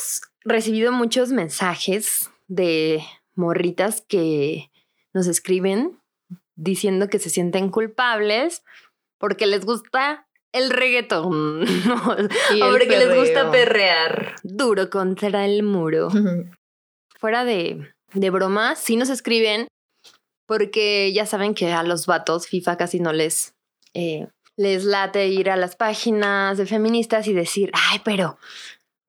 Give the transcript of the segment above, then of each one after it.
hemos recibido muchos mensajes de morritas que nos escriben diciendo que se sienten culpables porque les gusta el reggaetón. Y o porque les gusta perrear duro contra el muro. Fuera de, de broma, sí nos escriben porque ya saben que a los vatos FIFA casi no les, eh, les late ir a las páginas de feministas y decir, ay, pero,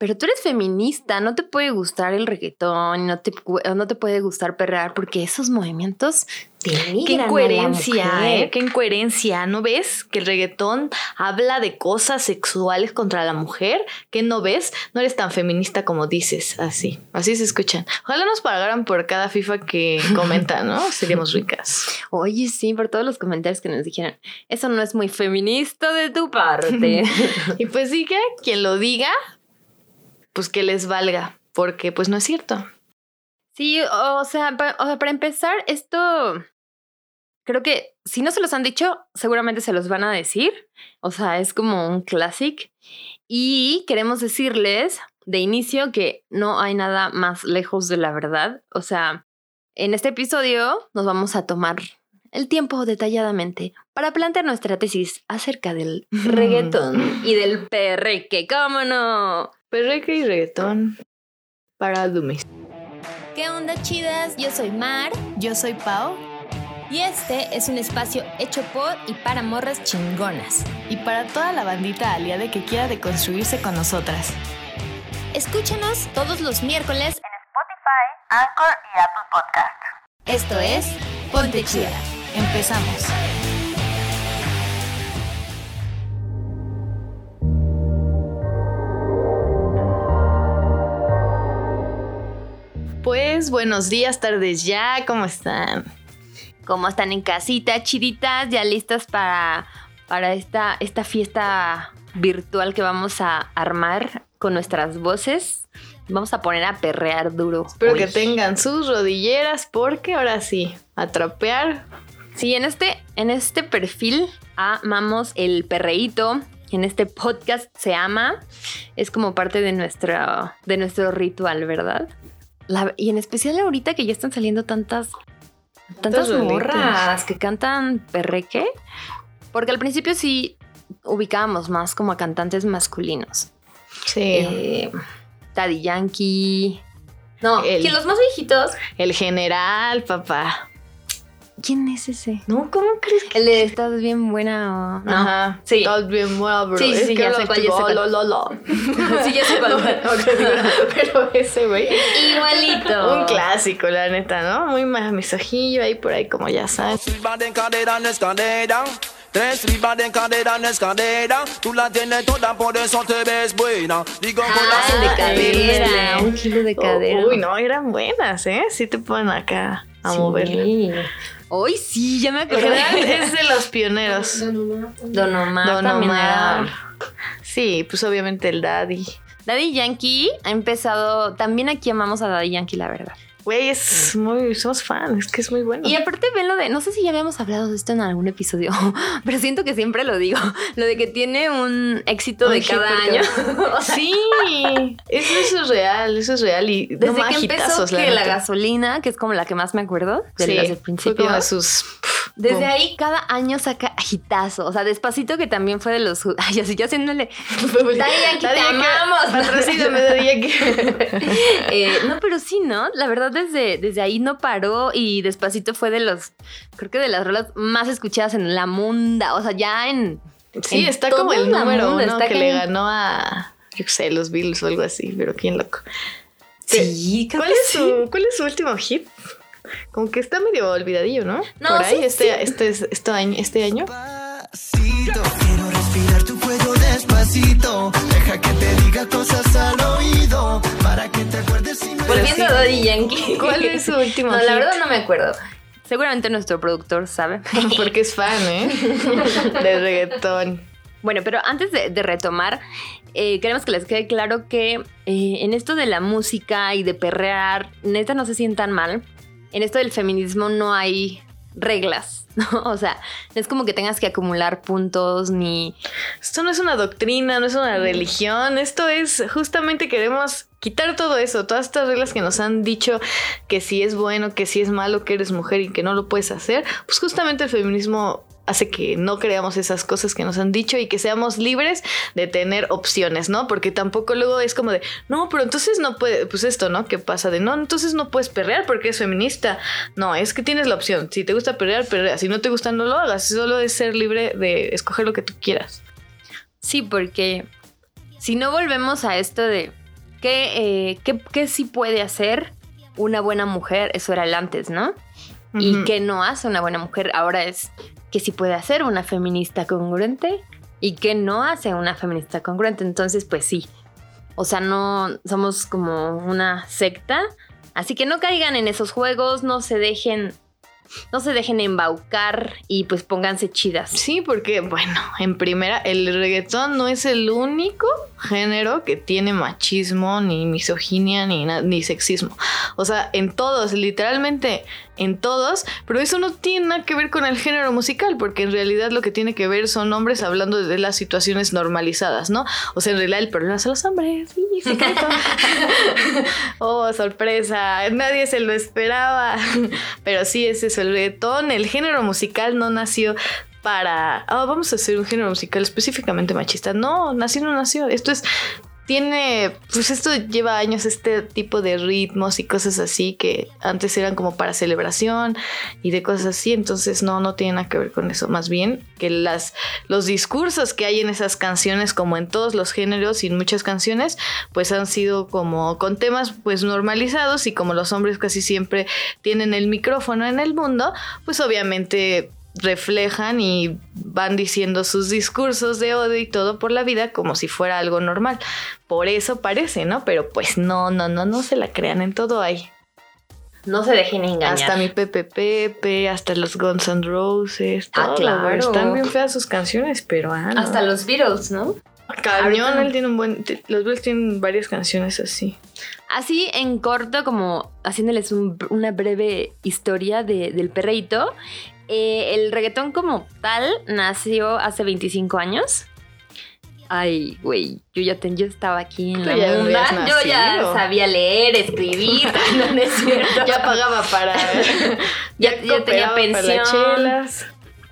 pero tú eres feminista, no te puede gustar el reggaetón, no te, no te puede gustar perrear porque esos movimientos denigran Qué incoherencia, mujer". ¿eh? Qué incoherencia. ¿No ves que el reggaetón habla de cosas sexuales contra la mujer? ¿Qué no ves? No eres tan feminista como dices. Así, así se escuchan. Ojalá nos pagaran por cada FIFA que comenta, ¿no? Seríamos ricas. Oye, sí, por todos los comentarios que nos dijeron, eso no es muy feminista de tu parte. Y pues diga, quien lo diga, pues que les valga, porque pues no es cierto. Sí, o sea, pa- o sea, para empezar, esto creo que si no se los han dicho, seguramente se los van a decir. O sea, es como un classic. Y queremos decirles de inicio que no hay nada más lejos de la verdad. O sea, en este episodio nos vamos a tomar el tiempo detalladamente para plantear nuestra tesis acerca del reggaetón y del perreque. ¿Cómo no? Perreque y reggaetón para Dumis. ¿Qué onda chidas? Yo soy Mar Yo soy Pau y este es un espacio hecho por y para morras chingonas. y para toda la bandita aliada que quiera deconstruirse con nosotras. Escúchanos todos los miércoles en Anchor y Apple Podcast. Esto es Ponte Chida. Empezamos. Pues buenos días, tardes ya, ¿cómo están? ¿Cómo están en casita, chiditas? ¿Ya listas para, para esta, esta fiesta virtual que vamos a armar con nuestras voces? Vamos a poner a perrear duro. Espero hoy. que tengan sus rodilleras porque ahora sí, a trapear. Sí, en este, en este perfil amamos el perreíto. En este podcast se ama. Es como parte de nuestro, de nuestro ritual, ¿verdad? La- y en especial ahorita que ya están saliendo tantas, tantas morras que cantan perreque. Porque al principio sí ubicábamos más como a cantantes masculinos. Sí. Eh, Daddy Yankee. No, El- que los más viejitos. El general, papá. ¿Quién es ese? No, ¿cómo crees que? El de estás bien buena o. No. Ajá. Sí. Estás bien buena, bro. Sí, sí, Es sí, que ya sé cuál, ya sé cuál. lo, lo, lo. Sí, ya sé cuál. Pero ese, güey. Igualito. Un clásico, la neta, ¿no? Muy más misojillo ahí por ahí, como ya sabes. Tres de cadera no escalera. Tú la tienes toda, por eso te ves buena. Digo con Ah, la el de cadera. cadera. Un kilo de cadera. Uy, no, eran buenas, ¿eh? Sí te ponen acá a Sí. moverla. Hoy sí, ya me acordé. es de los pioneros. Don Omar Don Omar. Sí, pues obviamente el daddy. Daddy Yankee ha empezado. También aquí amamos a Daddy Yankee, la verdad. Güey, es muy, somos fans, es que es muy bueno. Y aparte ven lo de, no sé si ya habíamos hablado de esto en algún episodio, pero siento que siempre lo digo, lo de que tiene un éxito Un de cada año. cada- Sí, eso, eso es real, eso es real. Y Desde no que empezó hitazos, que la gasolina, que es como la que más me acuerdo, de Sí, las del fue principio. como de sus... Desde boom. ahí cada año saca hitazo. O sea, despacito que también fue de los. Ay, así yo haciéndole. Daddy Yankee, te amamos. Yankee. Eh, no, pero sí, ¿no? La verdad, desde, desde ahí no paró y despacito fue de los. Creo que de las rolas más escuchadas en la munda. O sea, ya en. Sí, En está como el número mundo, uno está que le ganó a, yo qué sé, los Bills o algo así, pero quién loco. Sí, creo ¿Cuál que es, sí. su, ¿Cuál es su último hit? Como que está medio olvidadillo, ¿no? No, Por ahí, sí, este, sí. Este, este, año, este año. Despacito, Quiero respirar tu cuello despacito. Deja que te diga cosas al oído. Para que te acuerdes si no Volviendo a Daddy Yankee. ¿Cuál es su último No, hit? la verdad no me acuerdo. Seguramente nuestro productor sabe. Porque es fan, ¿eh? De reggaetón. Bueno, pero antes de, de retomar, eh, queremos que les quede claro que eh, en esto de la música y de perrear, neta no se sientan mal. En esto del feminismo no hay, reglas, ¿no? O sea, no es como que tengas que acumular puntos ni... Esto no es una doctrina, no es una religión, esto es justamente queremos quitar todo eso, todas estas reglas que nos han dicho que si es bueno, que si es malo, que eres mujer y que no lo puedes hacer, pues justamente el feminismo hace que no creamos esas cosas que nos han dicho y que seamos libres de tener opciones, ¿no? Porque tampoco luego es como de, no, pero entonces no puede, pues esto, ¿no? ¿Qué pasa? De, no, entonces no puedes perrear porque es feminista. No, es que tienes la opción. Si te gusta perrear, perrea. Si no te gusta, no lo hagas. Solo es ser libre de escoger lo que tú quieras. Sí, porque si no volvemos a esto de qué, eh, qué, qué sí puede hacer una buena mujer, eso era el antes, ¿no? Y Ujú. qué no hace una buena mujer, ahora es qué sí puede hacer una feminista congruente y qué no hace una feminista congruente. Entonces, pues sí. O sea, no somos como una secta. Así que no caigan en esos juegos, no se dejen, no se dejen embaucar y pues pónganse chidas. Sí, porque, bueno, en primera, el reggaetón no es el único género que tiene machismo, ni misoginia, ni, ni sexismo. O sea, en todos, literalmente en todos, pero eso no tiene nada que ver con el género musical, porque en realidad lo que tiene que ver son hombres hablando de las situaciones normalizadas, ¿no? O sea, en realidad el problema son los hombres, sí, secreto. oh, sorpresa, nadie se lo esperaba. Pero sí, ese es el reggaetón, el género musical no nació para, ah, vamos a hacer un género musical específicamente machista. No, nació, no nació. Esto es, tiene, pues esto lleva años, este tipo de ritmos y cosas así que antes eran como para celebración y de cosas así. Entonces no, no tiene nada que ver con eso. Más bien que las, los discursos que hay en esas canciones, como en todos los géneros y en muchas canciones, pues han sido como con temas pues normalizados y como los hombres casi siempre tienen el micrófono en el mundo, pues obviamente reflejan y van diciendo sus discursos de odio y todo por la vida como si fuera algo normal. Por eso parece, ¿no? Pero pues no, no, no, no se la crean, en todo hay. No se dejen engañar. Hasta mi Pepe Pepe, hasta los Guns N' Roses, Ah, todo, claro. Están bien feas sus canciones, pero ah, no. Hasta los Beatles, ¿no? Cañón, él tiene un buen. Los Beatles tienen varias canciones así. Así en corto, como haciéndoles un- una breve historia de- del perreíto, eh, el reggaetón como tal nació hace 25 años. Ay, güey, yo ya ten- yo estaba aquí en la onda. habías Yo ya sabía leer, escribir. no, no es cierto. Ya pagaba para. Ya- ya tenía cooperaba para las pensión. chelas.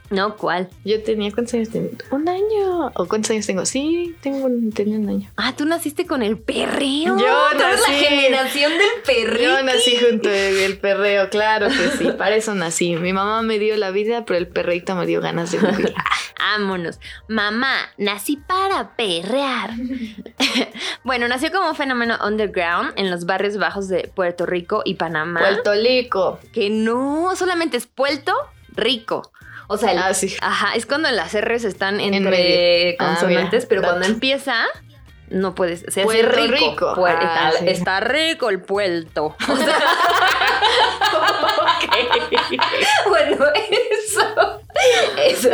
No, ¿cuál? Yo tenía, ¿cuántos años tenía? Un año. ¿O cuántos años tengo? Sí, tengo un, tenía un año. Ah, tú naciste con el perreo. Yo Tú eres la nací- generación del perreo. Yo nací junto del perreo, claro que sí, para eso nací. Mi mamá me dio la vida, pero el perreito me dio ganas de vivir. Vámonos. Mamá, nací para perrear. bueno, nació como un fenómeno underground en los barrios bajos de Puerto Rico y Panamá. Puerto Rico. Que no solamente es Puerto Rico. O sea, el- Ah, sí. ajá, es cuando las R's están En entre medio. Ah, consonantes, mira, pero dato. cuando empieza, no puedes. Se hace rico. Rico. Puer- Ah, está, sí. está rico el puerto. O sea, bueno, eso. Eso.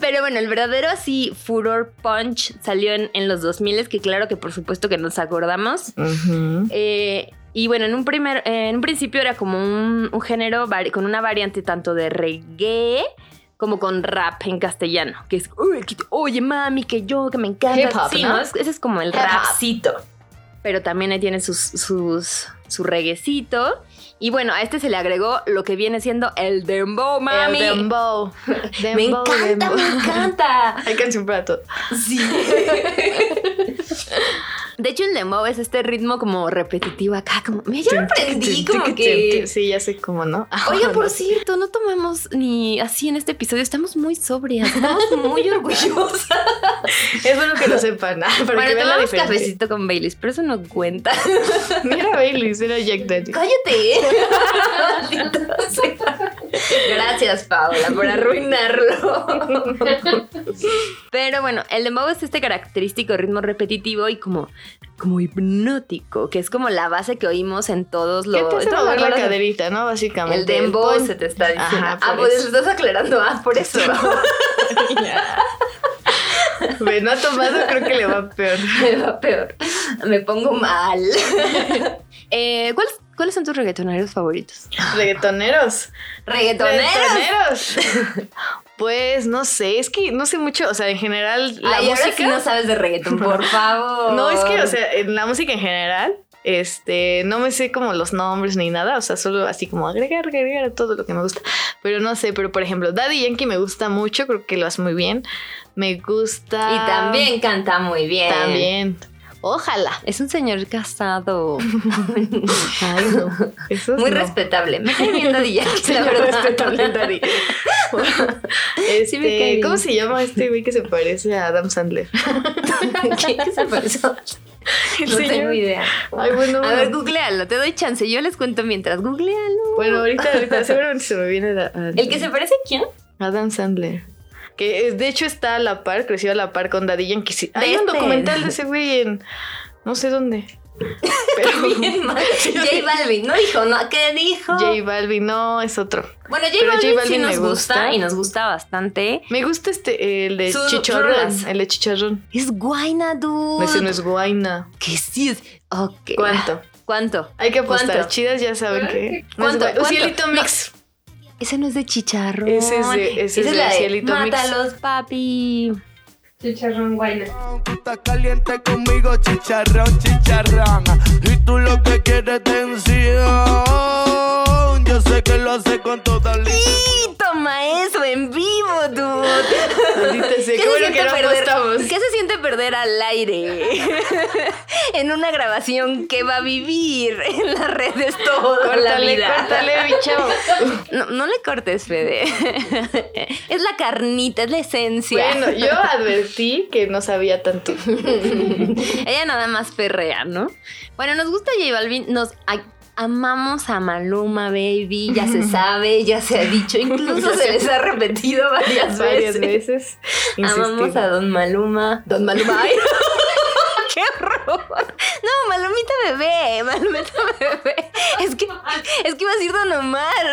Pero bueno, el verdadero así furor punch salió en, en los 2000 que claro que por supuesto que nos acordamos. Ujú. Eh, y bueno, en un, primer, en un principio era como un, un género con una variante tanto de reggae como con rap en castellano. Que es, "Uy, que- oye mami, que yo, que me encanta. Hip hop, sí, ese es como el rapcito. Pero también ahí tiene sus, sus, su reguecito. Y bueno, a este se le agregó lo que viene siendo el dembow, mami. El dembow. me Dembow, encanta, dembow. me encanta. Hay canción para todo. Sí. De hecho, el dembow es este ritmo como repetitivo acá, como... Me ya aprendí como que... Sí, ya sé cómo, ¿no? Oiga, por No. cierto, no tomamos ni así en este episodio. Estamos muy sobrias, estamos muy orgullosas. Es bueno que lo sepan, ¿ah? para bueno, que vean la tomamos diferencia. cafecito con Baileys, pero eso no cuenta. Mira Baileys, era Jack Daniels. ¡Cállate! Gracias, Paola, por arruinarlo. Pero bueno, el dembow es este característico ritmo repetitivo y como, como hipnótico, que es como la base que oímos en todos los... ¿Qué te hace mover la caderita, no? Básicamente. El dembow se te está diciendo. Ajá, ah, pues eso. estás aclarando. Ah, por eso. Ve, no ha tomado, creo que le va peor. Me va peor. Me pongo mal. Eh, ¿cuál, es, ¿Cuáles son tus reggaetoneros favoritos? Reggaetoneros. ¡Reggaetoneros! Reggaetoneros. Pues no sé, es que no sé mucho, o sea, en general la Ay, ahora música. sí no sabes de reggaetón, por favor. No, es que, o sea, en la música en general, este, no me sé como los nombres ni nada, o sea, solo así como agregar, agregar a todo lo que me gusta. Pero no sé, pero por ejemplo, Daddy Yankee me gusta mucho, creo que lo hace muy bien. Me gusta. Y también canta muy bien. También. Ojalá. Es un señor casado. Ay, no. Eso Muy no. respetable. Me cae bien Daddy Yankee, la Señor verdad. respetable, Daddy. Este, Sí me cae bien. ¿Cómo se llama este güey que se parece a Adam Sandler? ¿Qué, qué se parece? El No señor- tengo idea. Ay, bueno. A ver, googlealo. Te doy chance. Yo les cuento mientras. Googlealo. Bueno, ahorita, ahorita seguramente se me viene a- a- ¿El que se parece a quién? Adam Sandler. Que es- de hecho está a la par, creció a la par con Daddy Yankee. Sí, Hay un documental de ese güey en no sé dónde. Pero. J Balvin. No dijo, no. ¿Qué dijo? J Balvin, no, es otro. bueno, J pero Balvin, J Balvin sí me nos gusta. gusta. y nos gusta bastante. Me gusta este, el de Sus Chicharrón. El de Chicharrón. Es guayna, dude. Ese no es guaina. Que sí es. Ok. ¿Cuánto? ¿Cuánto? Hay que apostar. ¿Cuánto? Cidas ya saben que. ¿Cuánto? ¿Cuánto? cielito No. Mix. Ese no es de chicharrón. Ese es de- ese es de la Cielito Mix. Mátalos, papi. Chicharrón guayna. Tú estás caliente conmigo, chicharrón, chicharrón. Y tú lo que quieres tensión. Yo sé que lo hace con toda la Y toma eso en vivo, dude. ¿Qué qué bueno que no perder. ¿Qué se siente perder al aire? en una grabación que va a vivir en las redes toda la Córtale, vida. córtale, bicho. No, no le cortes, Fede. es la carnita, es la esencia. Bueno, yo advertí que no sabía tanto. Ella nada más perrea, ¿no? Bueno, nos gusta J Balvin, nos amamos a Maluma, baby, ya se sabe, ya se ha dicho, incluso se les ha repetido varias, Varias veces. veces. Amamos a Don Maluma. Don Maluma. ¡Ay! ¡Qué horror! No, Malumita bebé, Malumita bebé. Es que, es que iba a decir Don Omar.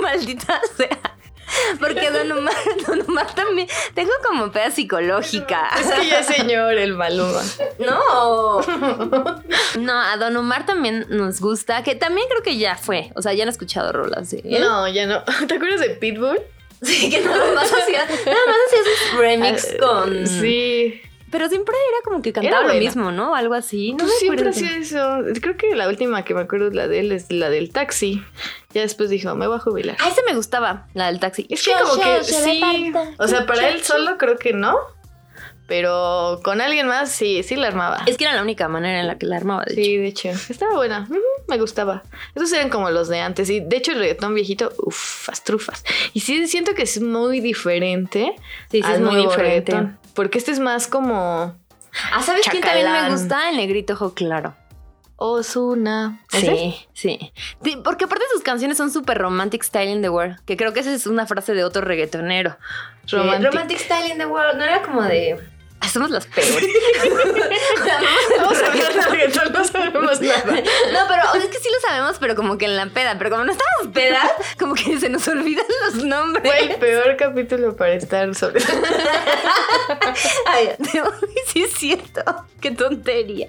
Maldita sea. Porque Don Omar, Don Omar también. Tengo como peda psicológica. Es que ya es señor el Maluma. No. No, a Don Omar también nos gusta. Que también creo que ya fue. O sea, ya han escuchado rolas. No, ya no. ¿Te acuerdas de Pitbull? Sí, que nada más hacía. Nada más hacía sus remix Ah, con. Sí. Pero siempre era como que cantaba lo mismo, ¿no? Algo así. No Pues siempre hacía eso. Creo que la última que me acuerdo la de él es la del taxi. Ya después dijo, me voy a jubilar. Ah, esa me gustaba, la del taxi. Es que como que sí. O sea, para él solo creo que no. Pero con alguien más sí, sí la armaba. Es que era la única manera en la que la armaba, de hecho. Sí, de hecho. Estaba buena. Ujú, me gustaba. Esos eran como los de antes. Y de hecho, el reggaetón viejito, uff, trufas. Y sí siento que es muy diferente. Sí, sí, al es muy nuevo diferente. reggaetón. Porque este es más como Ah, ¿sabes quién también me gusta? El negrito ojo claro. Osuna. Sí, sí. Sí, Porque aparte sus canciones son súper romantic style in the world. Que creo que esa es una frase de otro reggaetonero. Romantic. Romantic style in the world. No era como de. Somos las peores. Vamos a hablar de reggaetón, no sabemos nada. No, pero o sea, es que sí lo sabemos, pero como que en la peda. Pero como no estamos pedas, como que se nos olvidan los nombres. Fue el peor capítulo para estar sobre. Ay, sí es cierto. Qué tontería.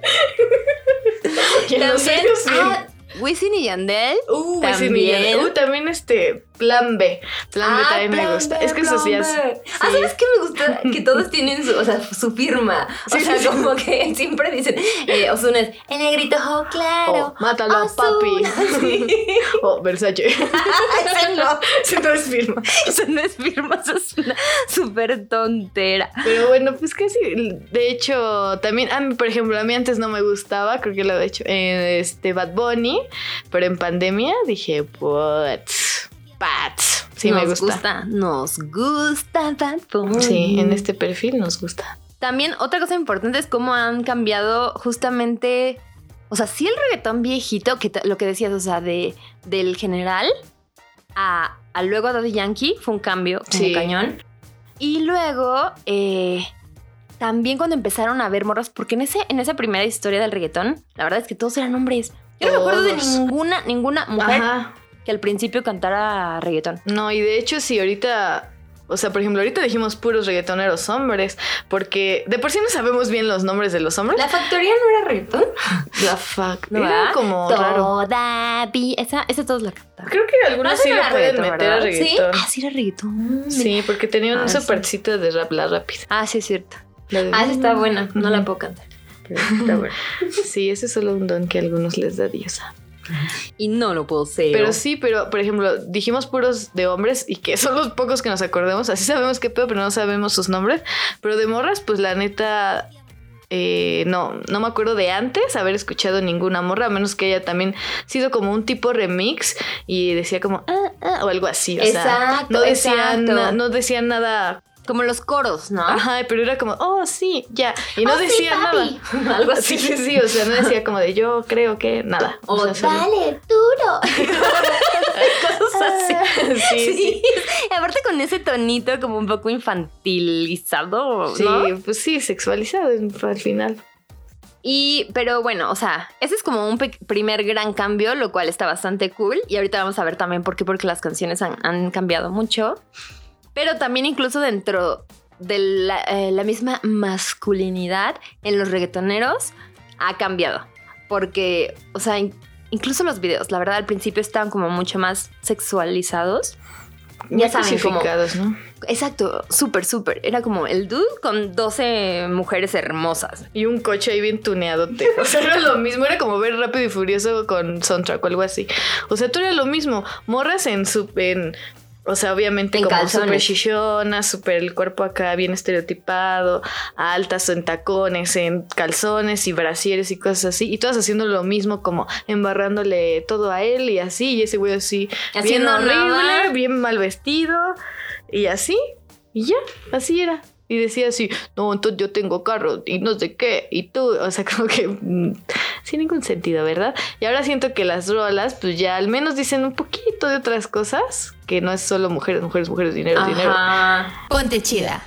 También, ah, Wisin y Yandel. Uh, también. niño. Uh, también este Plan B. Plan B Ah, también me gusta. B, es que eso sí es. Ah. ¿sabes qué me gusta? Que todos tienen su, o sea, su firma. O Sí, sea, sí, sí. como que siempre dicen, eh, Ozuna es el negrito ojo claro. Oh, mátalo, Ozuna". papi. Sí. Oh, Versace. Eso no, Eso no es firma. eso no es firma, eso es una súper tontera. Pero bueno, pues casi. De hecho, también, a mí, por ejemplo, a mí antes no me gustaba, creo que lo he hecho, eh, este Bad Bunny, pero en pandemia dije, what? Pats. Sí, nos me gusta. gusta. Nos gusta Bad Bunny. Sí, en este perfil nos gusta. También otra cosa importante es cómo han cambiado justamente, o sea, sí el reggaetón viejito, que lo que decías, o sea, de, del general a, a luego a Daddy Yankee fue un cambio como Sí. cañón. Y luego eh, también cuando empezaron a ver morras, porque en, ese, en esa primera historia del reggaetón, la verdad es que todos eran hombres. Yo no me acuerdo de ninguna, ninguna mujer Ajá. Que al principio cantara reggaetón. No, y de hecho, si ahorita O sea, por ejemplo, ahorita dijimos puros reggaetoneros hombres, porque de por sí no sabemos bien los nombres de los hombres. ¿La factoría no era reggaetón? La. ¿No, Era como raro. Todavía. Esa, esa todos la cantaban. Creo que algunos No, sí era pueden meter a reggaetón. Sí, ah, sí era reggaetón. Sí, porque tenía Ah, sí. supercito de rap, la rápida. Ah, sí, es cierto. La de- Ah, esa está buena. No la puedo cantar. Pero está bueno. Sí, ese es solo un don que a algunos les da Dios. Y no lo puedo ser. Pero sí, pero por ejemplo, dijimos puros de hombres y que son los pocos que nos acordemos. Así sabemos qué pedo, pero no sabemos sus nombres. Pero de morras, pues la neta. eh, no, no me acuerdo de antes haber escuchado ninguna morra, a menos que haya también sido como un tipo remix y decía como ah, ah, o algo así. O sea, Exacto, no decían, no decían nada. Como los coros, ¿no? Ajá, pero era como, oh, sí, ya. Y no Oh, decía nada. Algo Sí, así. sí, sí. O sea, no decía como de yo creo que nada. O sea, solo- dale duro. Cosas así. Sí, sí. Sí. Y aparte con ese tonito como un poco infantilizado, Sí, ¿no? pues sí, sexualizado al final. Y, pero bueno, o sea, ese es como un primer gran cambio, lo cual está bastante cool. Y ahorita vamos a ver también por qué, porque las canciones han, han cambiado mucho. Pero también incluso dentro de la, eh, la misma masculinidad en los reggaetoneros ha cambiado. Porque, o sea, in- incluso los videos, la verdad, al principio estaban como mucho más sexualizados. Muy Ya saben, como, ¿no? exacto, súper, súper. Era como el dude con 12 mujeres hermosas. Y un coche ahí bien tuneadote. O sea, era lo mismo. Era como ver Rápido y Furioso con soundtrack o algo así. O sea, tú era lo mismo. Morras en su... En, o sea, obviamente En como súper chichonas, súper el cuerpo acá bien estereotipado, altas en tacones, en calzones y brasieres y cosas así. Y todas haciendo lo mismo, como embarrándole todo a él y así. Y ese güey así, bien Haciendo horrible, nada. bien mal vestido y así. Y ya, así era. Y decía así, no, entonces yo tengo carro y no sé qué. Y tú, o sea, como que mm, sin ningún sentido, ¿verdad? Y ahora siento que las rolas, pues ya al menos dicen un poquito de otras cosas, que no es solo mujeres, mujeres, mujeres, dinero, dinero. Ajá. Ponte chida.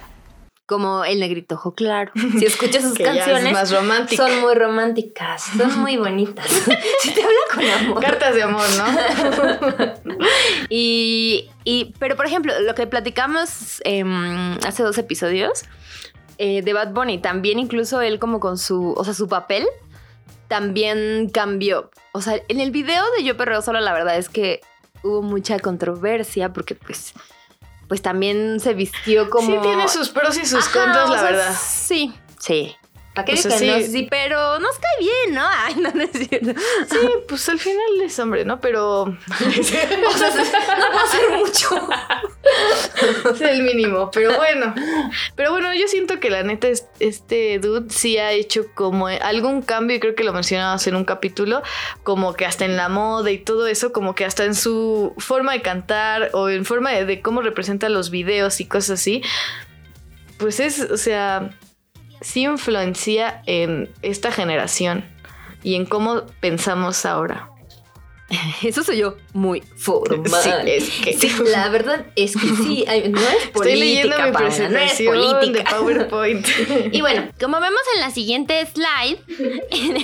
Como el negrito ojo claro. Si escuchas sus Que ya es canciones, más romántica. son muy románticas, son muy bonitas. si te habla con amor. Cartas de amor, ¿no? Y, y- pero por ejemplo, lo que platicamos em, hace dos episodios eh, de Bad Bunny, también incluso él como con su, o sea, su papel también cambió. O sea, en el video de Yo Perreo Solo, la verdad es que hubo mucha controversia porque pues, pues también se vistió como... Sí, tiene sus pros y sus Ajá, contras, o la sea, verdad. Sí, sí. ¿Para qué O digo sea, que no? sí. Sí, pero nos cae bien, ¿no? Ay, no, no es cierto. Sí, pues al final es hombre, ¿no? Pero O sea, es el mínimo, pero bueno. Pero bueno, yo siento que la neta es- este dude sí ha hecho como algún cambio y creo que lo mencionábamos en un capítulo, como que hasta en la moda y todo eso, como que hasta en su forma de cantar o en forma de, de cómo representa los videos y cosas así. Pues es, o sea, sí influencia en esta generación y en cómo pensamos ahora. Eso soy yo muy formal. Sí, es que- Sí, la verdad es que sí. No es política, Estoy leyendo mi Paola, no es de política. PowerPoint. Y bueno, como vemos en la siguiente slide,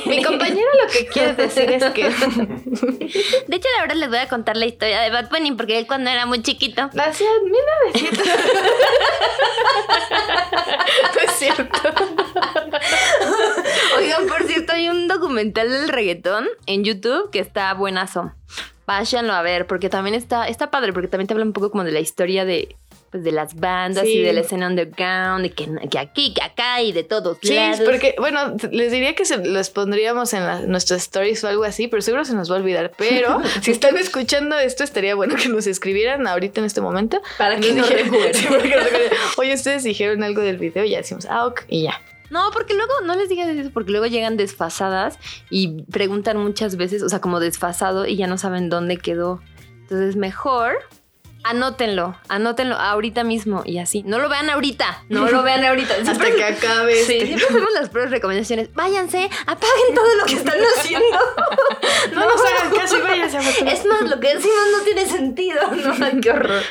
Mi compañero lo que quiere decir es que de hecho, la verdad les voy a contar la historia de Bad Bunny porque él cuando era muy chiquito. nació en 1900. No es cierto. Oigan, por cierto, hay un documental del reggaetón en YouTube que está buenazo. Váyanlo a ver, porque también está, está padre, porque también te habla un poco como de la historia de, pues, de las bandas Sí. y de la escena underground, y que, que aquí, que acá y de todos Sí, lados. porque, bueno, les diría que se los pondríamos en la- nuestras stories o algo así, pero seguro se nos va a olvidar. Pero si están escuchando esto, estaría bueno que nos escribieran ahorita en este momento. Para que Nos dijeran- recuerden. Sí, porque nos recuerden, Oye, ustedes dijeron algo del video y ya decimos, ah, ok, y ya. No, porque luego, no les digas eso, porque luego llegan desfasadas y preguntan muchas veces, o sea, como desfasado y ya no saben dónde quedó. Entonces, mejor anótenlo, anótenlo ahorita mismo y así. No lo vean ahorita, no lo vean ahorita. Hasta que acabe Sí, este. siempre hacemos las pruebas recomendaciones. Váyanse, apaguen todo lo que están haciendo. No nos hagan caso y váyanse a votar. Es más, lo que decimos no tiene sentido. No, qué horror.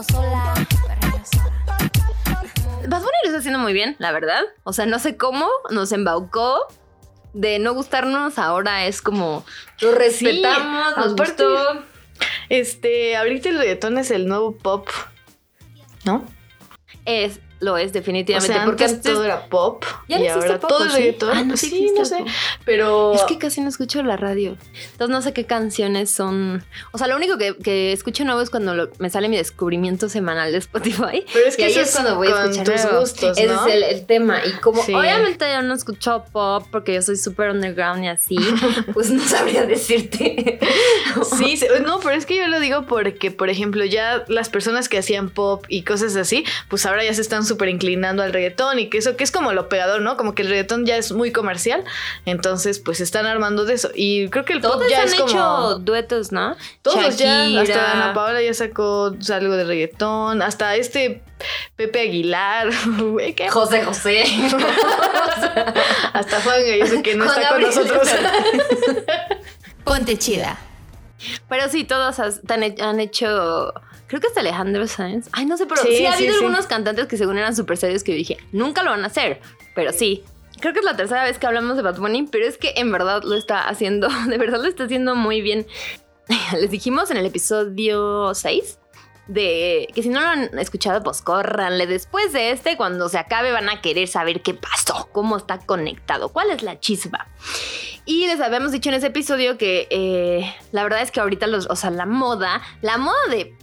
Perreo sola. Perreo sola. Bad Bunny lo está haciendo muy bien, la verdad. O sea, no sé cómo, nos embaucó. de no gustarnos, ahora es como lo respetamos, nos aparte- gustó. Este, ahorita el reggaetón es el nuevo pop. ¿No? Es, lo es O definitivamente. sea, porque antes antes todo era pop. Ya y ahora pop, todo ¿o es sí? reggaetón. Ah, no, sí, sí no sé. Pero. Es que casi no escucho la radio. Entonces no sé qué canciones son. O sea, lo único que, que escucho nuevo es cuando lo- me sale mi descubrimiento semanal de Spotify. Pero es que eso es cuando voy a escuchar tus nuevo. gustos, Ese ¿no? es el, el tema. Y como Sí. obviamente yo no escucho pop porque yo soy súper underground y así, pues no sabría decirte. Sí, no, pero es que yo lo digo porque, por ejemplo, ya las personas que hacían pop y cosas así, pues ahora ya se están súper inclinando al reggaetón y que eso que es como lo pegador, ¿no? Como que el reggaetón ya es muy comercial, entonces pues se están armando de eso. Y creo que el pop Todos ya han es hecho como... duetos, ¿no? Todos ya, hasta. Ana Paola ya sacó algo de reggaetón, hasta este Pepe Aguilar. José José. hasta Juan Galloso que no Juan está con nosotros. Ponte chida. Pero sí, todos has- han hecho. Creo que hasta Alejandro Sanz. Ay, no sé, pero sí, Sí, ha habido sí. algunos cantantes que según eran súper serios que yo dije, nunca lo van a hacer. Pero sí. Creo que es la tercera vez que hablamos de Bad Bunny, pero es que en verdad lo está haciendo, de verdad lo está haciendo muy bien. Les dijimos en el episodio 6 de que si no lo han escuchado, pues córranle. Después de este, cuando se acabe, van a querer saber qué pasó, cómo está conectado, cuál es la chispa. Y les habíamos dicho en ese episodio que eh, la verdad es que ahorita los, o sea, la moda, la moda de,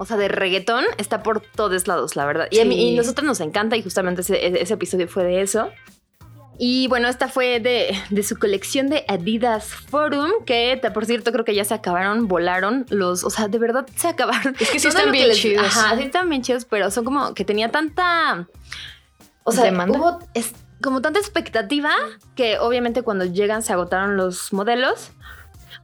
o sea, de reggaetón está por todos lados, la verdad. Y a mí, Sí. y nosotros nos encanta y justamente ese, ese episodio fue de eso. Y bueno, esta fue de, de su colección de Adidas Forum, que por cierto creo que ya se acabaron, volaron los, o sea, de verdad se acabaron. Es que sí están bien les- chidos. Ajá, sí están bien chidos, pero son como que tenía tanta, o sea, ¿Demanda? hubo es- como tanta expectativa que obviamente cuando llegan se agotaron los modelos.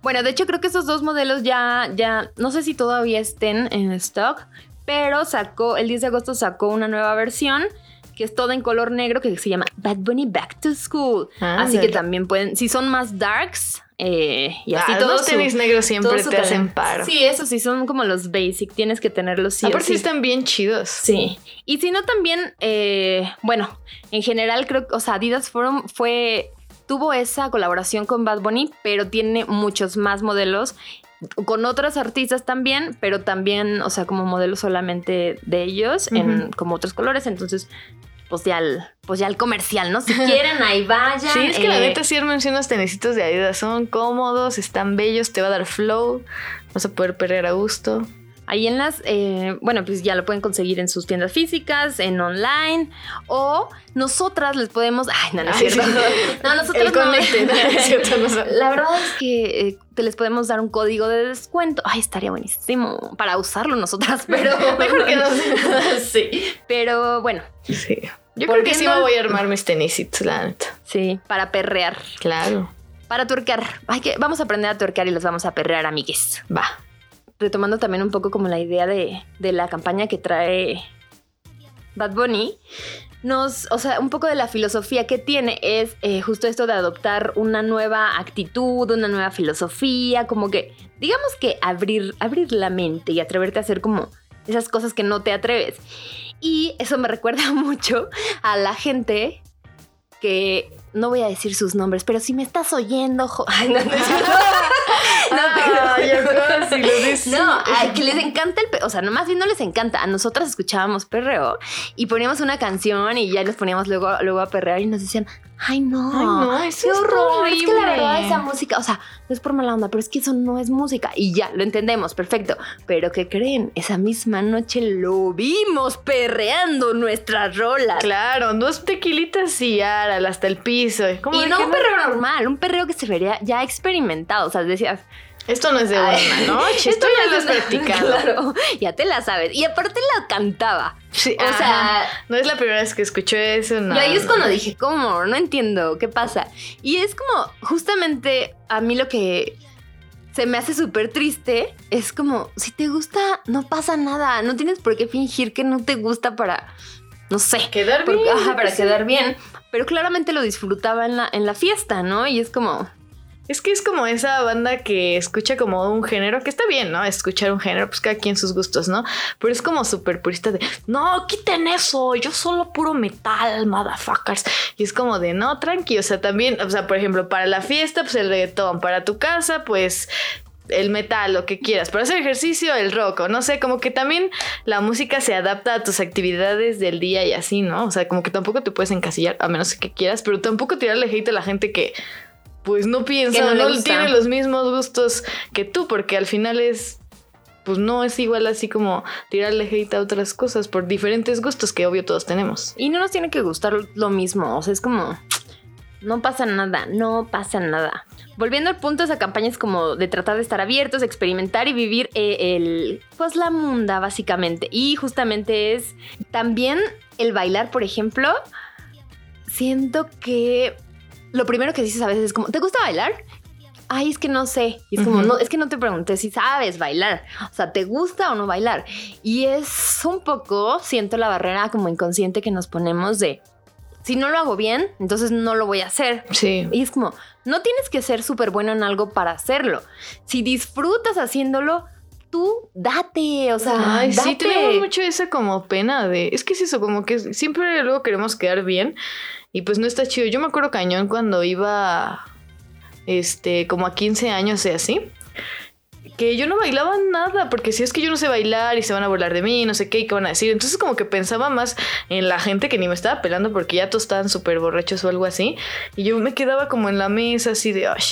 Bueno, de hecho creo que esos dos modelos ya, ya, no sé si todavía estén en stock, pero sacó, el 10 de agosto sacó una nueva versión que es toda en color negro que se llama Bad Bunny Back to School. Así que también pueden, si son más darks eh, y así Ah, todo los su- tenis negros siempre te hacen paro. Sí, eso sí, son como los basic, tienes que tenerlos sí Aparte sí. están bien chidos. Sí. Y si no, también, eh, bueno, en general creo que, o sea, Adidas Forum fue, tuvo esa colaboración con Bad Bunny, pero tiene muchos más modelos con otros artistas también, pero también, o sea, como modelos solamente de ellos, en como otros colores. Entonces, pues ya el, pues ya el comercial, ¿no? Si quieren, ahí vayan. Sí, es que la eh, neta sí menciono los tenisitos de Adidas. Son cómodos, están bellos, te va a dar flow. Vas a poder perder a gusto. Ahí en las, eh, bueno, pues ya lo pueden conseguir en sus tiendas físicas, en online, o nosotras les podemos, ay, no, no es cierto. No, nosotros no. ¿no? No. La verdad es que eh, te les podemos dar un código de descuento. Ay, estaría buenísimo para usarlo nosotras, pero Mejor que no. sí, pero bueno, Sí. Yo creo que sí me Volviendo- voy a armar mis tenisitos, la neta. sí, para perrear, Claro. para tuerquear. Ay, que vamos a aprender a tuerquear y los vamos a perrear, amigues. Va. Retomando también un poco como la idea de, de la campaña que trae Bad Bunny, nos, o sea, un poco de la filosofía que tiene es eh, justo esto de adoptar una nueva actitud, una nueva filosofía, como que, digamos que abrir, abrir la mente y atreverte a hacer como esas cosas que no te atreves. Y eso me recuerda mucho a la gente que no voy a decir sus nombres, pero si me estás oyendo, jo- Ay, no, no. No, que les encanta el... O sea, nomás bien no les encanta. A nosotras escuchábamos perreo y poníamos una canción y ya les poníamos luego, luego a perrear y nos decían, ay no, Ay, no, eso está horror. Es que la verdad horrible". esa música, o sea, no es por mala onda, pero es que eso no es música. Y ya, lo entendemos, perfecto. Pero ¿qué creen? Esa misma noche lo vimos perreando nuestras rolas. Claro, dos tequilitas y aral hasta el piso. ¿Cómo Y no un perreo normal, un perreo que se vería ya experimentado. O sea, decías, Esto no es de Ay, una noche, esto ya lo has no es- practicado. Claro, ya te la sabes. Y aparte la cantaba. Sí, O sea, no es la primera vez que escucho eso, no. y ahí es cuando dije, ¿cómo? No entiendo, ¿qué pasa? Y es como, justamente a mí lo que se me hace súper triste es como, si te gusta, no pasa nada. No tienes por qué fingir que no te gusta para, no sé. Quedar Porque- bien. ajá, para sí. quedar bien. Pero claramente lo disfrutaba en la, en la fiesta, ¿no? Y es como, Es que es como esa banda que escucha como un género, que está bien, ¿no? Escuchar un género, pues cada quien sus gustos, ¿no? Pero es como súper purista de, no, quiten eso, yo solo puro metal, motherfuckers. Y es como de, no, tranqui, o sea, también, o sea, por ejemplo, para la fiesta, pues el reggaetón, para tu casa, pues el metal, lo que quieras, para hacer ejercicio, el rock, o no sé, como que también la música se adapta a tus actividades del día y así, ¿no? O sea, como que tampoco te puedes encasillar, a menos que quieras, pero tampoco tirarle hate a la gente que pues no piensa, no no, tiene los mismos gustos que tú, porque al final es, pues no es igual así como tirarle hate a otras cosas por diferentes gustos que obvio todos tenemos. Y no nos tiene que gustar lo mismo. O sea, es como. No pasa nada, no pasa nada. Volviendo al punto, esa campaña es como de tratar de estar abiertos, experimentar y vivir eh, el. Pues la munda, básicamente. Y justamente es también el bailar, por ejemplo. Siento que lo primero que dices a veces es como, ¿te gusta bailar? Ay, es que no sé. Y es como, Ujú. no, es que no te pregunté si sabes bailar. O sea, ¿te gusta o no bailar? Y es un poco, siento la barrera como inconsciente que nos ponemos de, si no lo hago bien, entonces no lo voy a hacer. Sí. Y es como, no tienes que ser súper bueno en algo para hacerlo. Si disfrutas haciéndolo, tú date, o sea, Ay, sí, date. tenemos mucho esa como pena de. Es que es eso, como que siempre luego queremos quedar bien y pues no está chido. Yo me acuerdo cañón cuando iba, este, como a 15 años y así. Que yo no bailaba nada, porque si es que yo no sé bailar y se van a burlar de mí, no sé qué, y qué van a decir. Entonces, como que pensaba más en la gente que ni me estaba pelando porque ya todos estaban súper borrachos o algo así. Y yo me quedaba como en la mesa, así de, ay,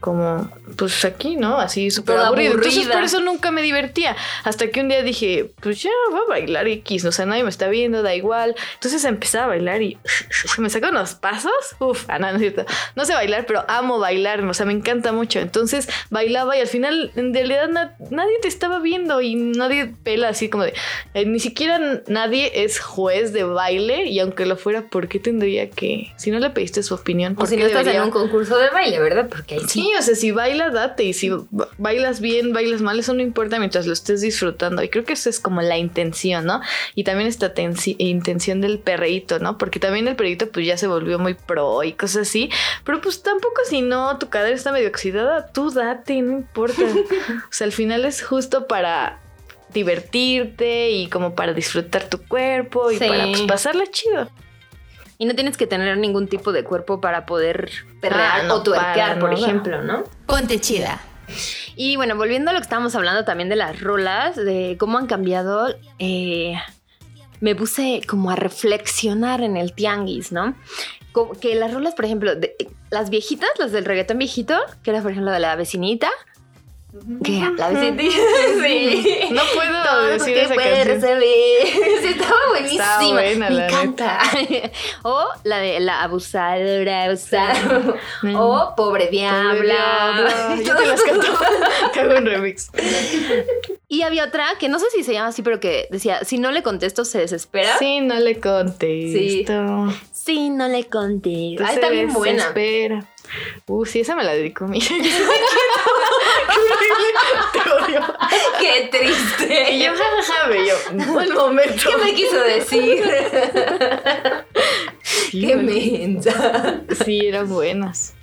como, pues aquí, ¿no? Así súper aburrido. Entonces, por eso nunca me divertía. Hasta que un día dije, pues ya voy a bailar X, o sea, nadie me está viendo, da igual. Entonces empecé a bailar y me sacó unos pasos. Uf, ah, no, no es cierto. No sé bailar, pero amo bailar, o sea, me encanta mucho. Entonces bailaba y al final, en realidad, na- nadie te estaba viendo y nadie pela así como de. eh, ni siquiera nadie es juez de baile y aunque lo fuera, ¿por qué tendría que? Si no le pediste su opinión, O ¿por si no estás en un concurso de baile, ¿verdad? Porque ahí sí. Sí, o sea, si baila, date. Y si ba- bailas bien, bailas mal, eso no importa mientras lo estés disfrutando. Y creo que esa es como la intención, ¿no? Y también esta intención del perreíto, ¿no? Porque también el perreíto pues ya se volvió muy pro y cosas así. Pero pues tampoco si no, tu cadera está medio oxidada, tú date, no importa. o sea, al final es justo para divertirte y como para disfrutar tu cuerpo y Sí. para pues, pasarla chido. Y no tienes que tener ningún tipo de cuerpo para poder perrear Ah, no, o tuerquear, por nada. ejemplo, ¿no? Ponte chida. Y bueno, volviendo a lo que estábamos hablando también de las rolas, de cómo han cambiado, eh, me puse como a reflexionar en el tianguis, ¿no? Como que las rolas, por ejemplo, de- las viejitas, las del reggaetón viejito, que era por ejemplo de la vecinita, que sí. No puedo Todo decir que esa puede canción. Sí, estaba buenísima. Está buena, Me la encanta. o la de la abusadora, abusado. o pobre diabla. Pobre diabla. Yo te las canto. Te hago un remix. Y había otra que no sé si se llama así, pero que decía, si no le contesto se desespera. Sí, no le contesto. Si no le contesto. Ah, se está bien buena. desespera. Uh, sí, esa me la dedico a mí. Qué triste. Y yo, jajaja, bello. Buen momento. ¿Qué me quiso decir? Sí, Qué mensa. Sí, eran buenas.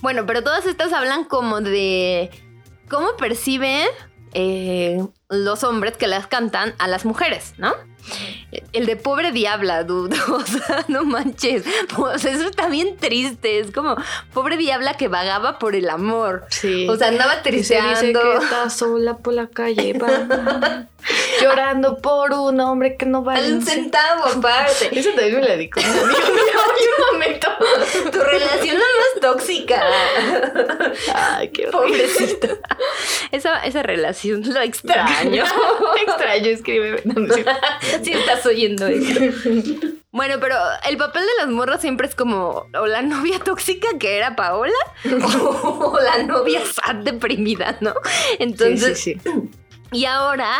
Bueno, pero todas estas hablan como de cómo perciben eh, los hombres que las cantan a las mujeres, ¿no? El de pobre diabla, dude. O sea, no manches. Pues eso está bien triste. Es como pobre diabla que vagaba por el amor. Sí. O sea, andaba Y se dice tristeando. que está sola por la calle, va, llorando por un hombre que no vale Al un centavo. aparte. Eso también me la dedico. a un momento. Tu relación es más tóxica. Ay, qué. Pobrecita. Esa, esa relación lo extraño. Extraño, escribe. No, no. si estás oyendo eso. Bueno, pero el papel de las morras siempre es como o la novia tóxica que era Paola o la novia sad deprimida, ¿no? Entonces, sí, sí, sí. y ahora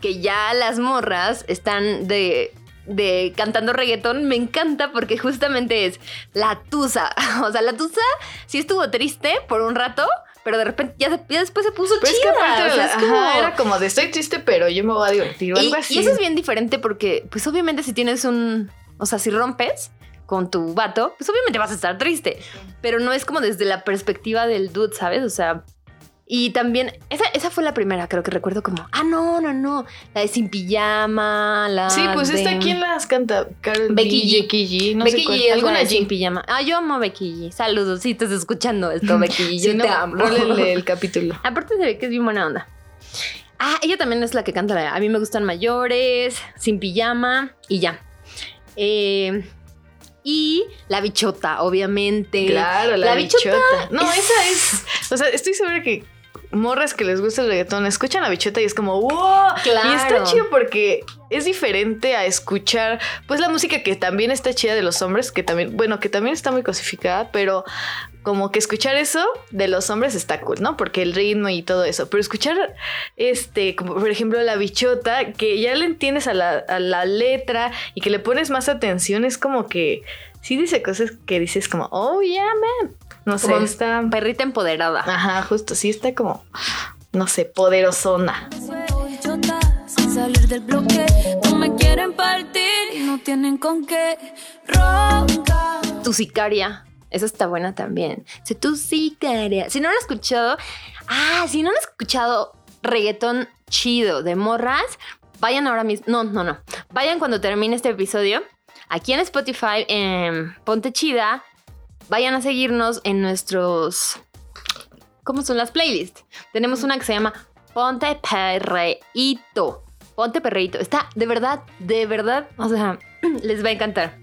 que ya las morras están de, de cantando reggaetón, me encanta porque justamente es la tusa. O sea, la tusa sí estuvo triste por un rato, pero de repente ya, después se puso Pero es que chida. aparte o sea, la- es ajá, como- era como de estoy triste, pero yo me voy a divertir o y, algo así. y eso es bien diferente porque, pues obviamente si tienes un, o sea, si rompes con tu vato, pues obviamente vas a estar triste, pero no es como desde la perspectiva del dude, ¿sabes? O sea, y también, esa, esa fue la primera, creo que recuerdo como, ah, no, no, no, la de Sin Pijama, la Sí, pues de- esta, ¿quién las canta? Carol Becky G, G. Becky G, no Becky sé cuál. G, alguna de Sin G. Pijama. Ah, yo amo a Becky G. Saludos, si estás escuchando esto, Becky G, yo no, te amo. rólenle el capítulo. Aparte se ve que es bien buena onda. Ah, ella también es la que canta la A mí me gustan mayores, sin pijama y ya. Eh, y la bichota, obviamente. Claro, la, La bichota. bichota No, es- esa es. O sea, estoy segura que morras que les gusta el reggaetón escuchan la bichota y es como wow. Claro. Y está chido porque es diferente a escuchar, pues la música que también está chida de los hombres, que también, bueno, que también está muy cosificada, pero como que escuchar eso de los hombres está cool, ¿no? Porque el ritmo y todo eso. Pero escuchar, este, como por ejemplo la bichota, que ya le entiendes a la, a la letra y que le pones más atención, es como que sí dice cosas que dices como, oh, yeah, man. No sé, está... Perrita empoderada. Ajá, justo, sí está como, no sé, poderosona. Salir del bloque. No me quieren partir y no tienen con qué roncar. Tu sicaria. Esa está buena también. Si tu sicaria. Si no lo has escuchado. Ah, si no lo has escuchado reggaetón chido de morras, vayan ahora mismo. No, no, no. Vayan cuando termine este episodio. Aquí en Spotify, en Ponte Chida. Vayan a seguirnos en nuestros. ¿Cómo son las playlists? Tenemos una que se llama Ponte Perreíto. Ponte Perreíto. Está de verdad, de verdad. O sea, les va a encantar.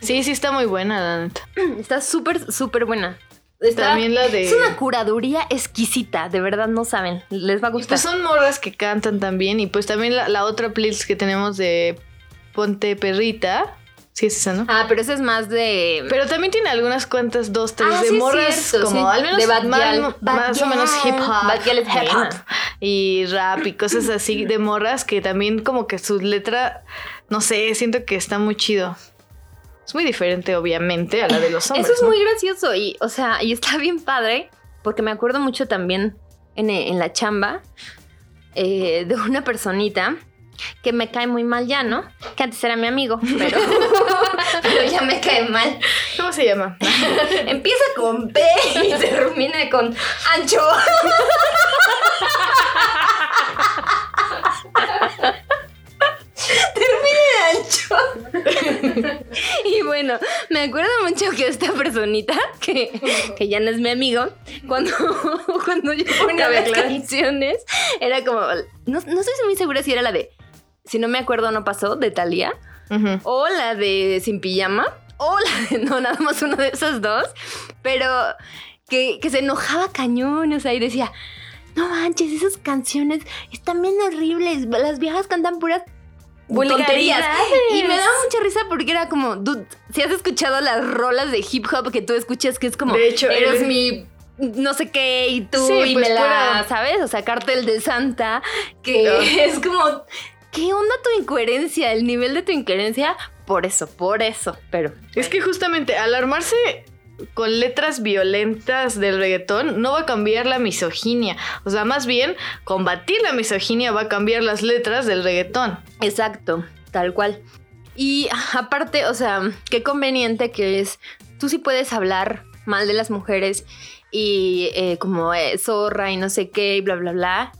Sí, sí está muy buena, la neta. Está súper, súper buena. Está- También la de... Es una curaduría exquisita, de verdad no saben, les va a Y gustar. pues son morras que cantan también. Y pues también la, la otra playlist que tenemos de Ponte Perrita. Sí, es esa, ¿no? Ah, pero ese es más de... Pero también tiene algunas cuantas, dos, tres Ah, de sí, morras cierto, como sí. al menos De Bad más, Gyal. Bad más o menos hip hop, Bad es hip hop y rap y cosas así de morras que también como que su letra, no sé, siento que está muy chido. Es muy diferente, obviamente, a la de los hombres. Eso es ¿no? muy gracioso y, o sea, y está bien padre, porque me acuerdo mucho también en, en la chamba eh, de una personita que me cae muy mal ya, ¿no? Que antes era mi amigo, pero, pero ya me cae mal. ¿Cómo se llama? Empieza con P y termina con ancho. Termina en ancho. Y bueno, me acuerdo mucho que esta personita, que, que ya no es mi amigo, cuando, cuando yo ponía las canciones, era como, no, no estoy muy segura si era la de, si no me acuerdo no pasó, de Thalía. O la de Sin Pijama, o la de no, nada más una de esas dos, pero que, que se enojaba cañón, o sea, y decía, no manches, esas canciones están bien horribles, las viejas cantan puras tonterías. Y me daba mucha risa porque era como, dude, si has escuchado las rolas de hip hop que tú escuchas, que es como, De hecho, eres mi no sé qué y tú Sí, y pues, me la, pura- ¿sabes? O sea, cartel de Santa, que es como, ¿qué onda tu incoherencia? El nivel de tu incoherencia, por eso, por eso, pero... Es que justamente al armarse con letras violentas del reggaetón no va a cambiar la misoginia. O sea, más bien combatir la misoginia va a cambiar las letras del reggaetón. Exacto, tal cual. Y aparte, o sea, qué conveniente que es, tú sí puedes hablar mal de las mujeres y eh, como eh, zorra y no sé qué y bla, bla, bla.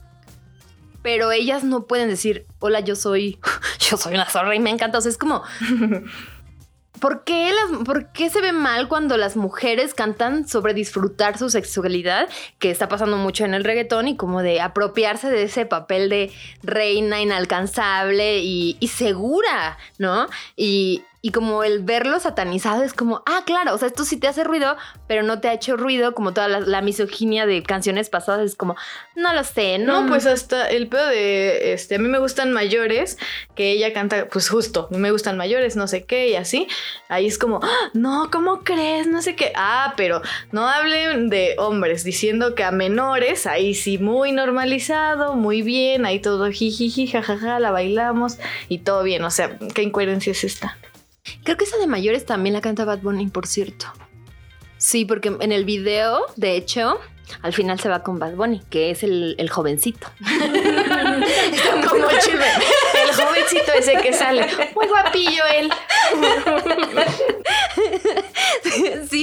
Pero ellas no pueden decir, hola, yo soy, yo soy una zorra y me encanta. O sea, es como, ¿Por qué, las, ¿Por qué se ve mal cuando las mujeres cantan sobre disfrutar su sexualidad? Que está pasando mucho en el reggaetón y como de apropiarse de ese papel de reina inalcanzable y, y segura, ¿no? Y, y como el verlo satanizado es como, ah, claro, o sea, esto sí te hace ruido, pero no te ha hecho ruido, como toda la, misoginia de canciones pasadas, es como, no lo sé, no. No, pues hasta el pedo de, este, a mí me gustan mayores, que ella canta, pues justo, me gustan mayores, no sé qué, y así. Ahí es como, "Ah, no, ¿cómo crees? No sé qué. Ah, pero no hablen de hombres, diciendo que a menores, ahí sí, muy normalizado, muy bien, ahí todo jijiji, jajaja, la bailamos y todo bien. O sea, ¿qué incoherencia es esta? Creo que esa de mayores también la canta Bad Bunny, por cierto. Sí, porque en el video, de hecho, al final se va con Bad Bunny, que es el, el jovencito. Como chisme. El jovencito ese que sale. Muy guapillo él.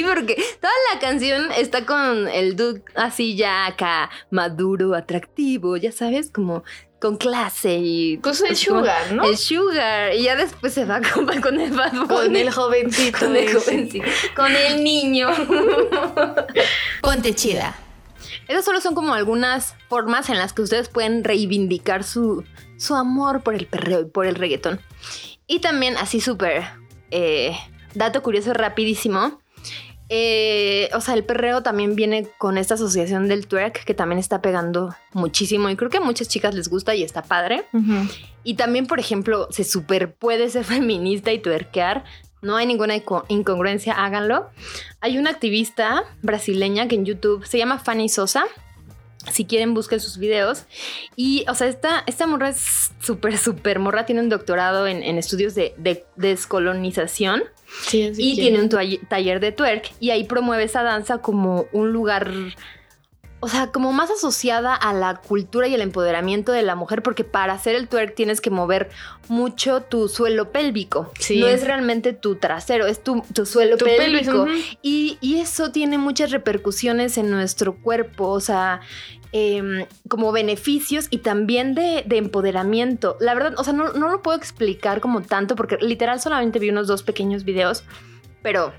porque toda la canción está con el dude así ya acá, maduro, atractivo, ya sabes, como con clase y... Pues el pues, sugar, ¿no? El sugar. Y ya después se va con, con el Bad Bunny. Con el jovencito. Con el jovencito. Con el niño. Ponte chida. Esas solo son como algunas formas en las que ustedes pueden reivindicar su, su amor por el perreo y por el reggaetón. Y también, así súper, eh, dato curioso rapidísimo. Eh, o sea, el perreo también viene con esta asociación del twerk que también está pegando muchísimo y creo que a muchas chicas les gusta y está padre. Y también, por ejemplo, se super puede ser feminista y tuerquear. No hay ninguna inco- incongruencia, háganlo. Hay una activista brasileña que en YouTube se llama Fanny Sosa. Si quieren, busquen sus videos. Y, o sea, esta, esta morra es súper, súper morra. Tiene un doctorado en, en estudios de, de descolonización Sí, y tiene un taller de twerk y ahí promueve esa danza como un lugar, o sea, como más asociada a la cultura y el empoderamiento de la mujer, porque para hacer el twerk tienes que mover mucho tu suelo pélvico. No es realmente tu trasero, es tu, tu suelo Tu pelvis, pélvico. y, y eso tiene muchas repercusiones en nuestro cuerpo, o sea, em, como beneficios y también de, de empoderamiento. La verdad, o sea, no, no lo puedo explicar como tanto porque literal solamente vi unos dos pequeños videos, pero,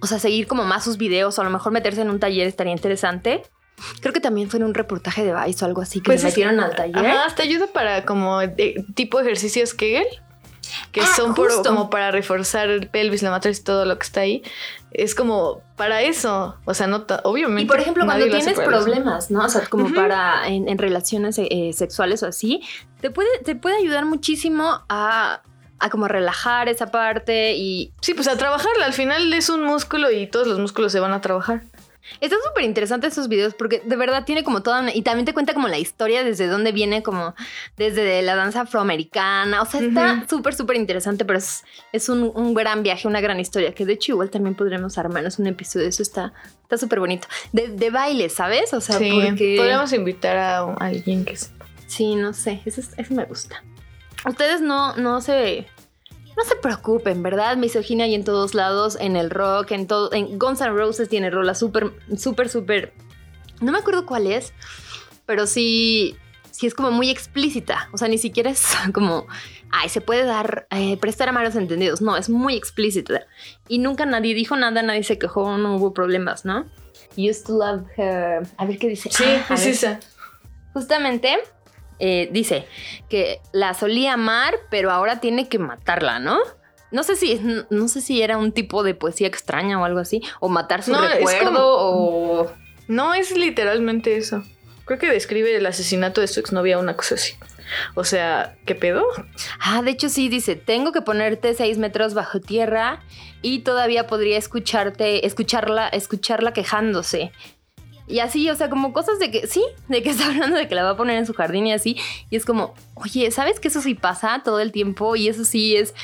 o sea, seguir como más sus videos o a lo mejor meterse en un taller estaría interesante. Creo que también fue en un reportaje de Vice o algo así que Pues se metieron al taller. Ajá, te ayuda para como de- tipo ejercicios Kegel, que Ah, son por- como para reforzar el pelvis, la matriz, todo lo que está ahí. Es como para eso. O sea, no obviamente. Y por ejemplo, cuando tienes problemas, ¿no? O sea, como para en, en relaciones eh, sexuales o así, te puede, te puede ayudar muchísimo a, a como relajar esa parte y Sí, pues a trabajarla. Al final es un músculo y todos los músculos se van a trabajar. Está súper interesante esos videos porque de verdad tiene como toda una, y también te cuenta como la historia desde dónde viene como desde la danza afroamericana, o sea, está súper, súper interesante, pero es, es un, un gran viaje, una gran historia, que de hecho igual también podremos armarnos un episodio de eso, está está súper bonito. De, de baile, ¿sabes? O sea, sí, porque... podríamos invitar a, a alguien que sepa. Sí, no sé, eso, es- eso me gusta. Ustedes no, no se... No se preocupen, ¿verdad? Misoginia hay en todos lados, en el rock, en todo... En Guns N' Roses tiene rola súper, súper, súper... No me acuerdo cuál es, pero sí, sí es como muy explícita. O sea, ni siquiera es como... Ay, se puede dar, eh, prestar a malos entendidos. No, es muy explícita. Y nunca nadie dijo nada, nadie se quejó, no hubo problemas, ¿no? Used to love her. A ver qué dice. Sí, Ah, es esa. Justamente eh, dice que la solía amar, pero ahora tiene que matarla, ¿no? No sé si no sé si era un tipo de poesía extraña o algo así, o matar su No, es recuerdo como- o No es literalmente eso. Creo que describe el asesinato de su exnovia, una cosa así. O sea, ¿qué pedo? Ah, de hecho sí dice, tengo que ponerte seis metros bajo tierra y todavía podría escucharte, escucharla, escucharla quejándose. Y así, o sea, como cosas de que, sí, de que está hablando de que la va a poner en su jardín y así. Y es como, oye, ¿sabes que eso sí pasa todo el tiempo? Y eso sí es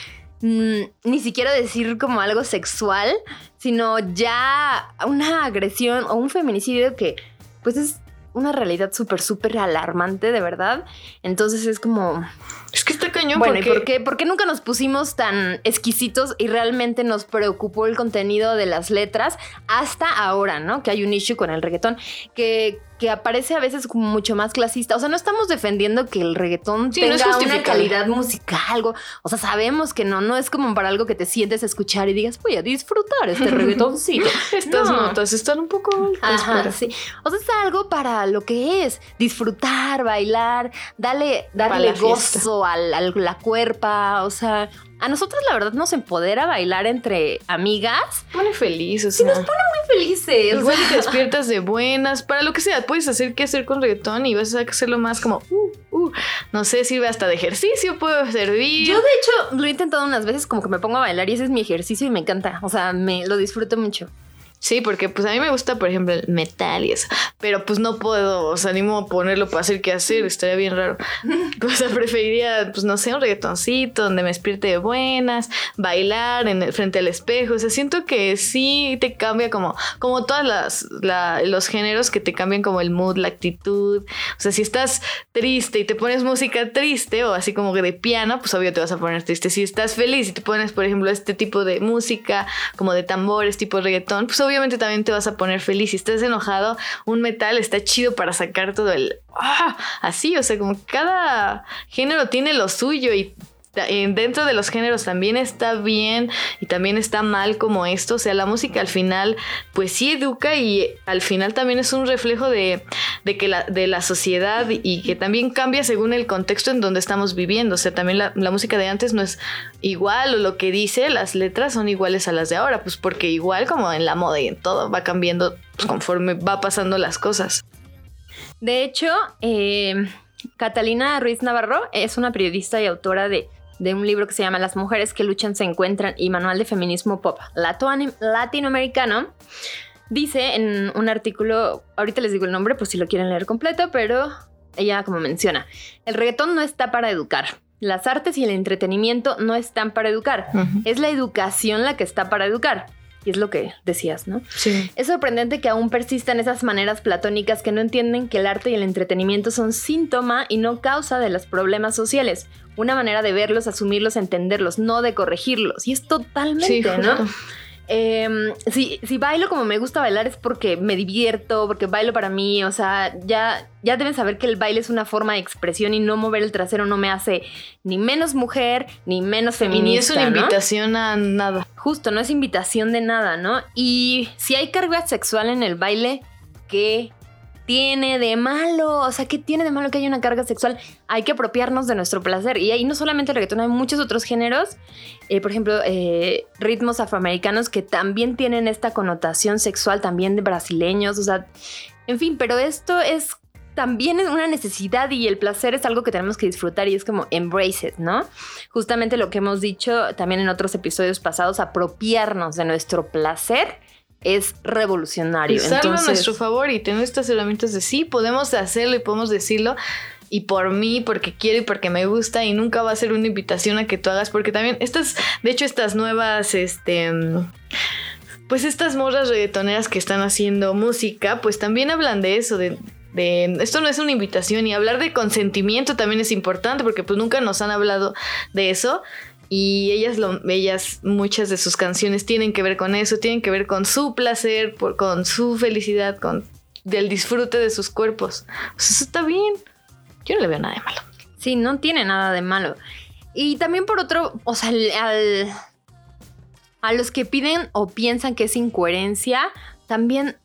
mm, ni siquiera decir como algo sexual, sino ya una agresión o un feminicidio que, pues es una realidad súper, súper alarmante, de verdad. Entonces es como, Es que está cañón bueno, porque... ¿y por qué, por qué nunca nos pusimos tan exquisitos y realmente nos preocupó el contenido de las letras hasta ahora, ¿no? Que hay un issue con el reggaetón que, que aparece a veces como mucho más clasista. O sea, no estamos defendiendo que el reggaetón Sí, no tenga una calidad musical, algo. O sea, sabemos que no, no es como para algo que te sientes a escuchar y digas, voy a disfrutar este reggaetoncito. Estas No. notas están un poco altas Ajá, sí. O sea, es algo para lo que es disfrutar, bailar, darle, Para darle la al- a la cuerpa. O sea, a nosotros la verdad nos empodera bailar entre amigas. Pone feliz, o sea. Muy felices. Igual te despiertas de buenas, para lo que sea, puedes hacer qué hacer con reggaetón y vas a hacerlo más como, uh, uh, no sé, sirve hasta de ejercicio, puede servir. Yo de hecho lo he intentado unas veces como que me pongo a bailar y ese es mi ejercicio y me encanta. O sea, me lo disfruto mucho. Sí, porque pues a mí me gusta, por ejemplo, el metal y eso, pero pues no puedo, o sea, animo a ponerlo para hacer qué hacer, estaría bien raro. O sea, preferiría, pues no sé, un reggaetoncito donde me despierte de buenas, bailar en el- frente al espejo, o sea, siento que sí te cambia como, como todas las, la- los géneros que te cambian como el mood, la actitud, o sea, si estás triste y te pones música triste o así como que de piano, pues obvio te vas a poner triste. Si estás feliz y te pones, por ejemplo, este tipo de música, como de tambores, tipo reggaetón, pues obvio obviamente también te vas a poner feliz. Si estás enojado, un metal está chido para sacar todo el... ¡ah! Así, o sea, como cada género tiene lo suyo y dentro de los géneros también está bien y también está mal como esto. O sea, la música al final, pues sí educa y al final también es un reflejo de, que la, de la sociedad y que también cambia según el contexto en donde estamos viviendo. O sea, también la, música de antes no es igual o lo que dice, las letras son iguales a las de ahora, pues porque igual como en la moda y en todo va cambiando pues, conforme va pasando las cosas. De hecho, eh, Catalina Ruiz Navarro es una periodista y autora de de un libro que se llama Las mujeres que luchan se encuentran y Manual de Feminismo Pop Latinoamericano, dice en un artículo, ahorita les digo el nombre por si lo quieren leer completo, pero ella como menciona, el reggaetón no está para educar. Las artes y el entretenimiento no están para educar. Es la educación la que está para educar. Y es lo que decías, ¿no? Sí. Es sorprendente que aún persistan esas maneras platónicas que no entienden que el arte y el entretenimiento son síntoma y no causa de los problemas sociales. Una manera de verlos, asumirlos, entenderlos, no de corregirlos. Y es totalmente, ¿no? Em, si, si, bailo como me gusta bailar es porque me divierto, porque bailo para mí, o sea, ya, ya deben saber que el baile es una forma de expresión y no mover el trasero no me hace ni menos mujer, ni menos feminista. ni es una invitación a nada. Justo, no es invitación de nada, ¿no? Y si hay carga sexual en el baile, ¿qué tiene de malo? O sea, ¿qué tiene de malo que haya una carga sexual? Hay que apropiarnos de nuestro placer. Y ahí no solamente el reggaetón, hay muchos otros géneros. Eh, por ejemplo, eh, ritmos afroamericanos que también tienen esta connotación sexual, también de brasileños. O sea, en fin, pero esto es también es una necesidad y el placer es algo que tenemos que disfrutar y es como embrace it, ¿no? Justamente lo que hemos dicho también en otros episodios pasados, apropiarnos de nuestro placer es revolucionario. Usarlo a nuestro favor y tener estas herramientas de sí, podemos hacerlo y podemos decirlo. Y por mí, porque quiero y porque me gusta, y nunca va a ser una invitación a que tú hagas, porque también estas, de hecho, estas nuevas, este, pues estas morras reggaetoneras que están haciendo música, pues también hablan de eso, de, de, esto no es una invitación y hablar de consentimiento también es importante porque pues nunca nos han hablado de eso y ellas, lo, ellas, muchas de sus canciones tienen que ver con eso, tienen que ver con su placer, por, con su felicidad, con del disfrute de sus cuerpos. Pues eso está bien. Yo no le veo nada de malo. Sí, no tiene nada de malo. Y también por otro, o sea, al, a los que piden o piensan que es incoherencia, también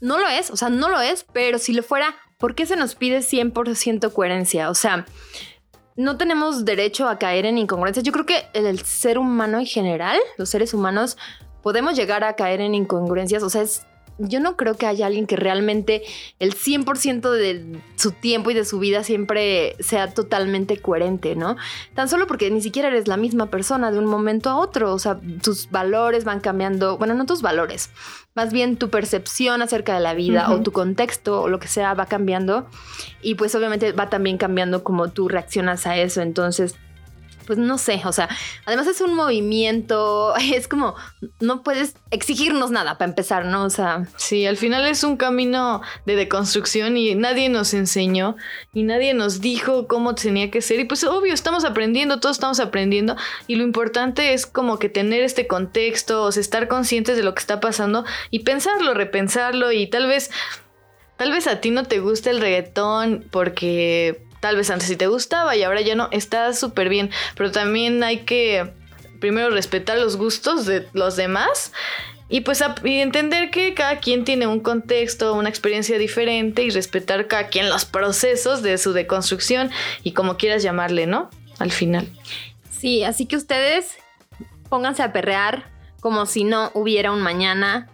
no lo es, o sea, no lo es, pero si lo fuera, ¿por qué se nos pide 100% coherencia? O sea, no tenemos derecho a caer en incongruencias. Yo creo que el ser humano en general, los seres humanos, podemos llegar a caer en incongruencias. O sea, es yo no creo que haya alguien que realmente el 100% de su tiempo y de su vida siempre sea totalmente coherente, ¿no? Tan solo porque ni siquiera eres la misma persona de un momento a otro, o sea, tus valores van cambiando, bueno, no tus valores, más bien tu percepción acerca de la vida o tu contexto o lo que sea va cambiando y pues obviamente va también cambiando como tú reaccionas a eso, entonces pues no sé, o sea, además es un movimiento, es como, no puedes exigirnos nada para empezar, ¿no? O sea... Sí, al final es un camino de deconstrucción y nadie nos enseñó y nadie nos dijo cómo tenía que ser y pues obvio, estamos aprendiendo, todos estamos aprendiendo y lo importante es como que tener este contexto, o sea, estar conscientes de lo que está pasando y pensarlo, repensarlo y tal vez... Tal vez a ti no te gusta el reggaetón porque tal vez antes sí te gustaba y ahora ya no, está súper bien, pero también hay que primero respetar los gustos de los demás y pues entender que cada quien tiene un contexto, una experiencia diferente y respetar cada quien los procesos de su deconstrucción y como quieras llamarle, ¿no? Al final. Sí, así que ustedes pónganse a perrear como si no hubiera un mañana.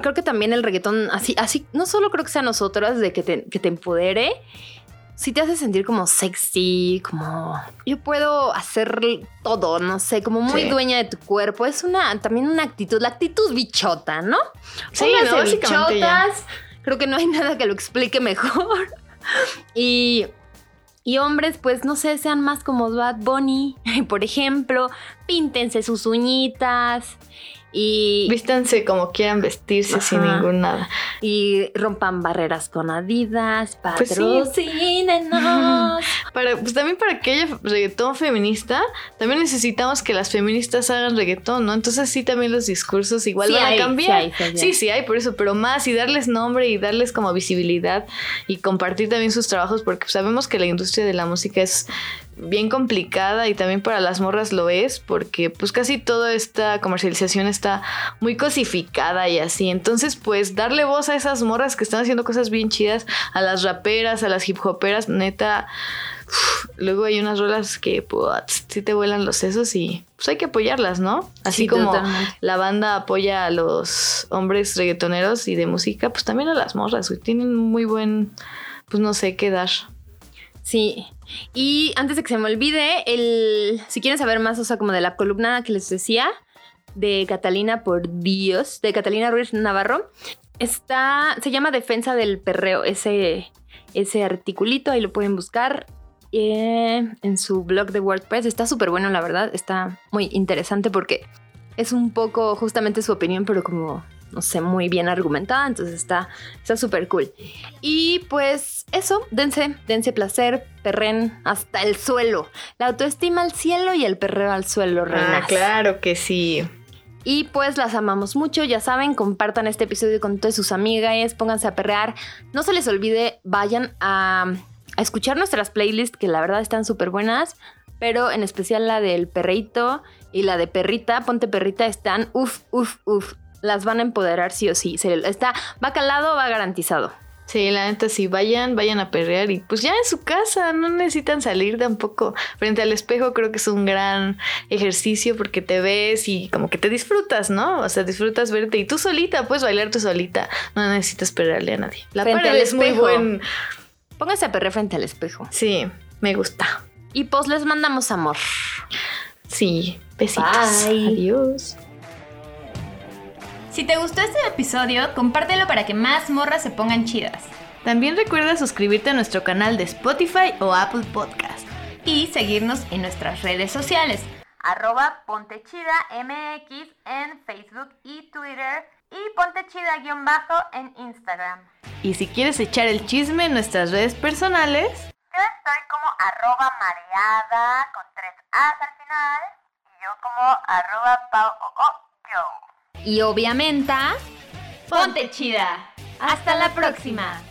Creo que también el reggaetón, así, así, no solo creo que sea nosotras de que te, que te empodere, si te hace sentir como sexy, como yo puedo hacer todo, no sé, como muy dueña de tu cuerpo. Es una también una actitud, la actitud bichota, ¿no? Sí, ¿no? bichotas. Creo que no hay nada que lo explique mejor. y y hombres, pues no sé, sean más como Bad Bunny, por ejemplo, píntense sus uñitas. Y, Vístanse como quieran vestirse sin ningún nada. y rompan barreras con Adidas, Pues sí. patrocínenos. Para, pues también para que haya reggaetón feminista, también necesitamos que las feministas hagan reggaetón, ¿no? Entonces sí también los discursos igual Sí van hay, a cambiar. sí hay, sí sí, sí hay, por eso, pero más y darles nombre y darles como visibilidad y compartir también sus trabajos, porque sabemos que la industria de la música es bien complicada y también para las morras lo es, porque pues casi toda esta comercialización está muy cosificada y así. Entonces, pues darle voz a esas morras que están haciendo cosas bien chidas, a las raperas, a las hip hoperas, neta. uf, Luego hay unas rolas que pues, sí te vuelan los sesos y pues hay que apoyarlas, ¿no? Así Sí, como totalmente. la banda apoya a los hombres reggaetoneros y de música, pues también a las morras. Tienen muy buen, pues no sé qué dar. Sí. Y antes de que se me olvide, el, si quieren saber más, o sea, como de la columna que les decía, de Catalina por Dios, de Catalina Ruiz Navarro, está, se llama Defensa del Perreo, ese, ese articulito, ahí lo pueden buscar. eh, en su blog de WordPress está súper bueno, la verdad. Está muy interesante porque es un poco justamente su opinión, pero como, no sé, muy bien argumentada. Entonces está está súper cool. Y pues eso, dense, dense placer, perren hasta el suelo. La autoestima al cielo y el perreo al suelo, reinas. Ah, claro que sí. Y pues las amamos mucho, ya saben, compartan este episodio con todas sus amigas, pónganse a perrear. No se les olvide, vayan a, a escuchar nuestras playlists, que la verdad están súper buenas, pero en especial la del perreito y la de perrita, ponte perrita, están uf, uf, uf. Las van a empoderar sí o sí. Se- está, va calado, va garantizado. Sí, la neta, sí, vayan, vayan a perrear y pues ya en su casa, no necesitan salir tampoco. Frente al espejo creo que es un gran ejercicio porque te ves y como que te disfrutas, ¿no? O sea, disfrutas verte y tú solita, puedes bailar tú solita, no necesitas perrearle a nadie. La Frente al es muy espejo. buen... Pónganse a perrear frente al espejo. Sí, me gusta. Y pues les mandamos amor. Sí, besitos. Bye. Adiós. Si te gustó este episodio, compártelo para que más morras se pongan chidas. También recuerda suscribirte a nuestro canal de Spotify o Apple Podcast. Y seguirnos en nuestras redes sociales. Arroba Pontechida MX en Facebook y Twitter y Pontechida-bajo en Instagram. Y si quieres echar el chisme en nuestras redes personales, Yo estoy como arroba mareada con tres A's al final y yo como arroba pau o o yo. Y obviamente, ponte chida. Hasta la próxima.